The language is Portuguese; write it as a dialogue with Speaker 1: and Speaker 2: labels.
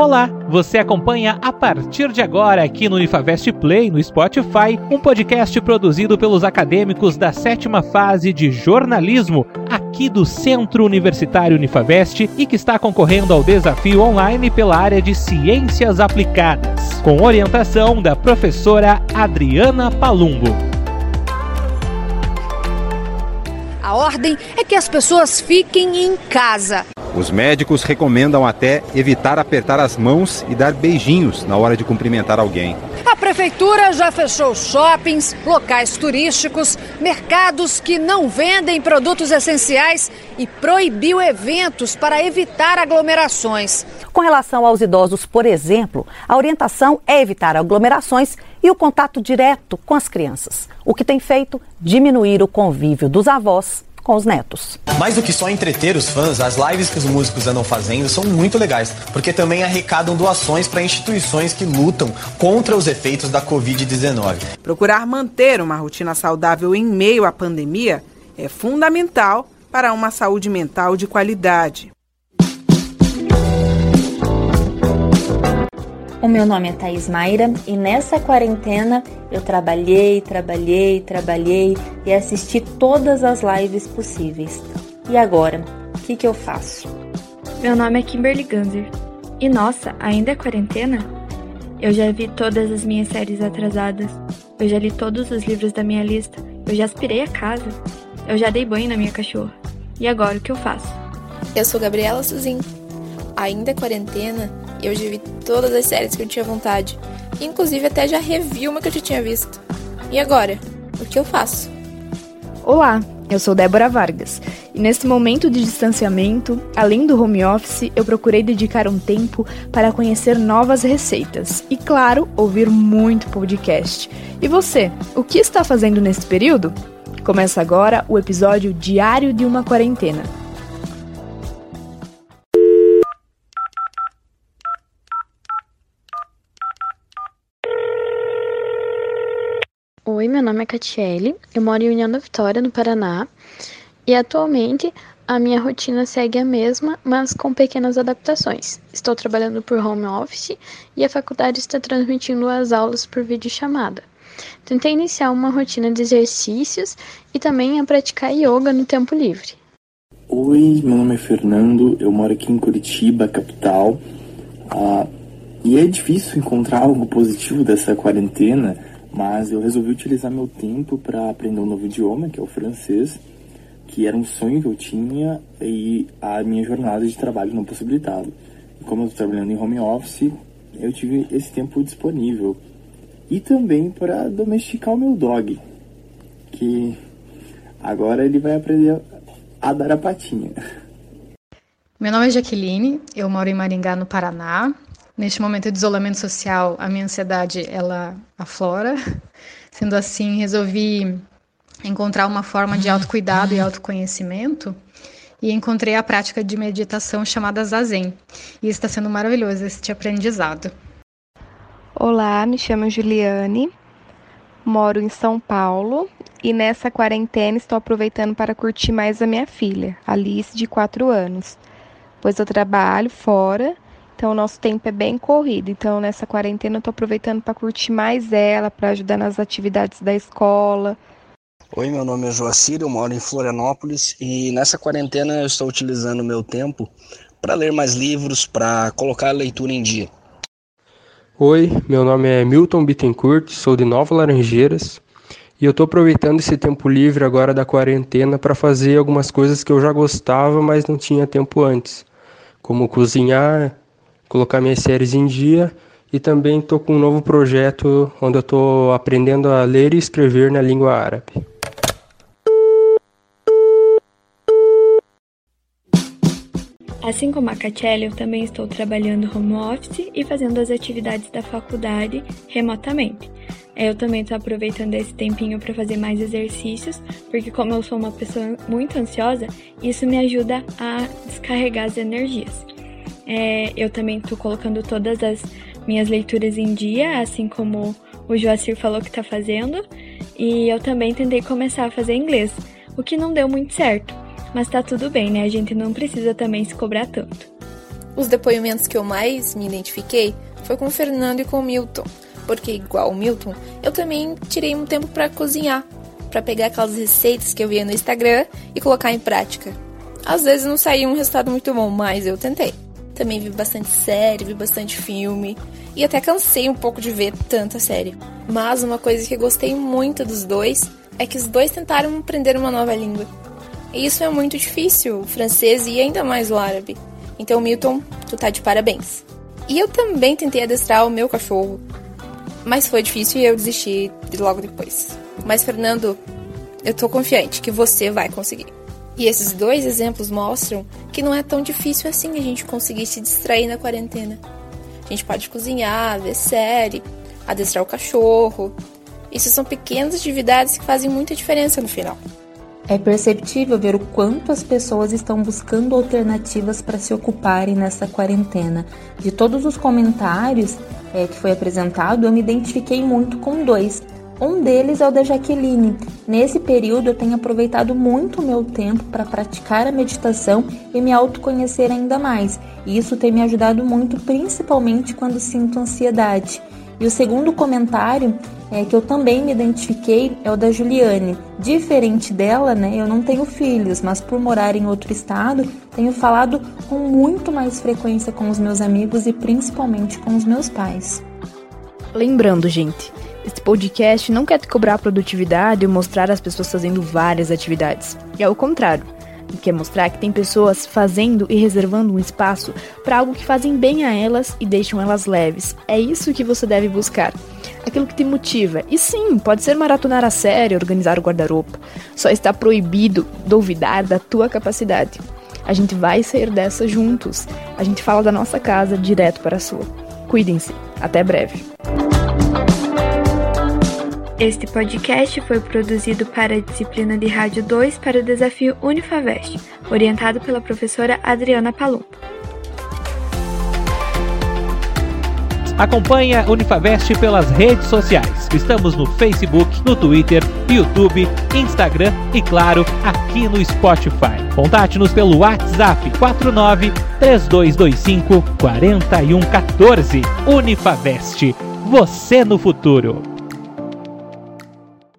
Speaker 1: Olá, você acompanha a partir de agora aqui no Unifavest Play no Spotify, um podcast produzido pelos acadêmicos da sétima fase de jornalismo aqui do Centro Universitário Unifavest e que está concorrendo ao desafio online pela área de Ciências Aplicadas, com orientação da professora Adriana Palumbo.
Speaker 2: A ordem é que as pessoas fiquem em casa.
Speaker 3: Os médicos recomendam até evitar apertar as mãos e dar beijinhos na hora de cumprimentar alguém.
Speaker 2: A prefeitura já fechou shoppings, locais turísticos, mercados que não vendem produtos essenciais e proibiu eventos para evitar aglomerações.
Speaker 4: Com relação aos idosos, por exemplo, a orientação é evitar aglomerações e o contato direto com as crianças, o que tem feito diminuir o convívio dos avós com os netos.
Speaker 5: Mais do que só entreter os fãs, as lives que os músicos andam fazendo são muito legais, porque também arrecadam doações para instituições que lutam contra os efeitos da Covid-19.
Speaker 6: Procurar manter uma rotina saudável em meio à pandemia é fundamental para uma saúde mental de qualidade.
Speaker 7: O meu nome é Thaís Mayra e nessa quarentena eu trabalhei, trabalhei, trabalhei e assisti todas as lives possíveis. E agora, o que, que eu faço?
Speaker 8: Meu nome é Kimberly Ganzer. E nossa, ainda é quarentena? Eu já vi todas as minhas séries atrasadas. Eu já li todos os livros da minha lista. Eu já aspirei a casa. Eu já dei banho na minha cachorra. E agora o que eu faço?
Speaker 9: Eu sou Gabriela Suzin. Ainda é quarentena eu já vi todas as séries que eu tinha vontade. Inclusive até já revi uma que eu já tinha visto. E agora? O que eu faço?
Speaker 10: Olá, eu sou Débora Vargas e neste momento de distanciamento, além do home office, eu procurei dedicar um tempo para conhecer novas receitas e, claro, ouvir muito podcast. E você, o que está fazendo nesse período? Começa agora o episódio Diário de uma Quarentena.
Speaker 11: Oi, meu nome é Catiele, eu moro em União da Vitória, no Paraná, e atualmente a minha rotina segue a mesma, mas com pequenas adaptações. Estou trabalhando por home office e a faculdade está transmitindo as aulas por videochamada. Tentei iniciar uma rotina de exercícios e também a praticar yoga no tempo livre.
Speaker 12: Oi, meu nome é Fernando, eu moro aqui em Curitiba, capital, ah, e é difícil encontrar algo positivo dessa quarentena mas eu resolvi utilizar meu tempo para aprender um novo idioma, que é o francês, que era um sonho que eu tinha e a minha jornada de trabalho não possibilitava. E como eu estou trabalhando em home office, eu tive esse tempo disponível. E também para domesticar o meu dog, que agora ele vai aprender a dar a patinha.
Speaker 13: Meu nome é Jaqueline, eu moro em Maringá, no Paraná. Neste momento de isolamento social, a minha ansiedade ela aflora. Sendo assim, resolvi encontrar uma forma de autocuidado e autoconhecimento e encontrei a prática de meditação chamada Zazen. E está sendo maravilhoso este aprendizado.
Speaker 14: Olá, me chamo Juliane, moro em São Paulo e nessa quarentena estou aproveitando para curtir mais a minha filha, Alice, de 4 anos, pois eu trabalho fora então, o nosso tempo é bem corrido. Então, nessa quarentena, eu estou aproveitando para curtir mais ela, para ajudar nas atividades da escola.
Speaker 15: Oi, meu nome é Joacir, eu moro em Florianópolis e nessa quarentena eu estou utilizando o meu tempo para ler mais livros, para colocar a leitura em dia.
Speaker 16: Oi, meu nome é Milton Bittencourt, sou de Nova Laranjeiras e eu estou aproveitando esse tempo livre agora da quarentena para fazer algumas coisas que eu já gostava, mas não tinha tempo antes, como cozinhar, colocar minhas séries em dia e também estou com um novo projeto onde eu estou aprendendo a ler e escrever na língua árabe.
Speaker 8: Assim como a Catiele, eu também estou trabalhando home office e fazendo as atividades da faculdade remotamente. Eu também estou aproveitando esse tempinho para fazer mais exercícios, porque como eu sou uma pessoa muito ansiosa, isso me ajuda a descarregar as energias. É, eu também estou colocando todas as minhas leituras em dia, assim como o Joacir falou que está fazendo. E eu também tentei começar a fazer inglês, o que não deu muito certo. Mas tá tudo bem, né? A gente não precisa também se cobrar tanto.
Speaker 9: Os depoimentos que eu mais me identifiquei foi com o Fernando e com o Milton, porque igual o Milton, eu também tirei um tempo para cozinhar, para pegar aquelas receitas que eu via no Instagram e colocar em prática. Às vezes não saía um resultado muito bom, mas eu tentei. Também vi bastante série, vi bastante filme e até cansei um pouco de ver tanta série. Mas uma coisa que gostei muito dos dois é que os dois tentaram aprender uma nova língua. E isso é muito difícil, o francês e ainda mais o árabe. Então, Milton, tu tá de parabéns. E eu também tentei adestrar o meu cachorro, mas foi difícil e eu desisti logo depois. Mas, Fernando, eu tô confiante que você vai conseguir. E esses dois exemplos mostram que não é tão difícil assim a gente conseguir se distrair na quarentena. A gente pode cozinhar, ver série, adestrar o cachorro. Isso são pequenas atividades que fazem muita diferença no final.
Speaker 7: É perceptível ver o quanto as pessoas estão buscando alternativas para se ocuparem nessa quarentena. De todos os comentários é, que foi apresentado, eu me identifiquei muito com dois. Um deles é o da Jaqueline. Nesse período, eu tenho aproveitado muito o meu tempo para praticar a meditação e me autoconhecer ainda mais. E isso tem me ajudado muito, principalmente quando sinto ansiedade. E o segundo comentário é, que eu também me identifiquei é o da Juliane. Diferente dela, né, eu não tenho filhos, mas por morar em outro estado, tenho falado com muito mais frequência com os meus amigos e principalmente com os meus pais.
Speaker 10: Lembrando, gente, este podcast não quer te cobrar produtividade ou mostrar as pessoas fazendo várias atividades. É o contrário quer mostrar que tem pessoas fazendo e reservando um espaço para algo que fazem bem a elas e deixam elas leves. É isso que você deve buscar. Aquilo que te motiva. E sim, pode ser maratonar a série, organizar o guarda-roupa. Só está proibido duvidar da tua capacidade. A gente vai sair dessa juntos. A gente fala da nossa casa direto para a sua. Cuidem-se. Até breve.
Speaker 8: Este podcast foi produzido para a disciplina de Rádio 2 para o desafio Unifavest, orientado pela professora Adriana Palumbo.
Speaker 1: Acompanhe a Unifavest pelas redes sociais. Estamos no Facebook, no Twitter, YouTube, Instagram e, claro, aqui no Spotify. Contate-nos pelo WhatsApp 49 3225 4114. Unifavest. Você no futuro.